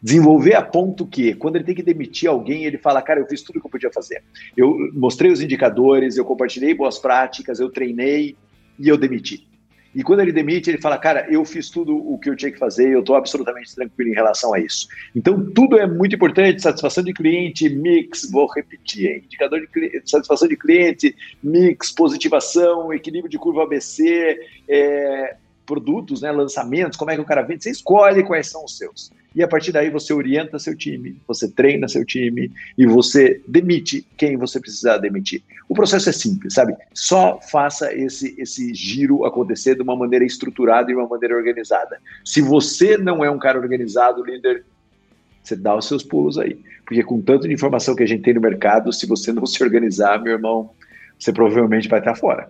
Desenvolver a ponto que, quando ele tem que demitir alguém, ele fala, cara, eu fiz tudo que eu podia fazer. Eu mostrei os indicadores, eu compartilhei boas práticas, eu treinei e eu demiti. E quando ele demite, ele fala, cara, eu fiz tudo o que eu tinha que fazer, eu estou absolutamente tranquilo em relação a isso. Então, tudo é muito importante, satisfação de cliente, mix, vou repetir, indicador de satisfação de cliente, mix, positivação, equilíbrio de curva ABC, é, produtos, né, lançamentos, como é que o cara vende, você escolhe quais são os seus. E a partir daí você orienta seu time, você treina seu time e você demite quem você precisar demitir. O processo é simples, sabe? Só faça esse, esse giro acontecer de uma maneira estruturada e uma maneira organizada. Se você não é um cara organizado, líder, você dá os seus pulos aí. Porque com tanto de informação que a gente tem no mercado, se você não se organizar, meu irmão, você provavelmente vai estar fora.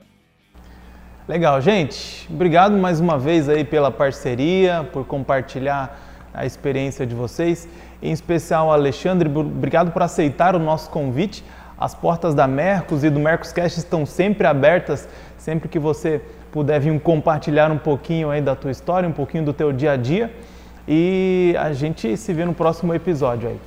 Legal, gente. Obrigado mais uma vez aí pela parceria, por compartilhar a experiência de vocês. Em especial, Alexandre, obrigado por aceitar o nosso convite. As portas da Mercos e do Mercoscast estão sempre abertas, sempre que você puder vir compartilhar um pouquinho aí da tua história, um pouquinho do teu dia a dia. E a gente se vê no próximo episódio aí.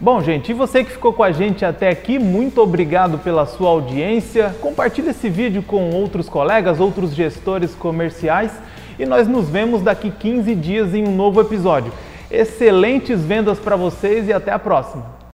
Bom, gente, e você que ficou com a gente até aqui, muito obrigado pela sua audiência. Compartilhe esse vídeo com outros colegas, outros gestores comerciais e nós nos vemos daqui 15 dias em um novo episódio. Excelentes vendas para vocês e até a próxima!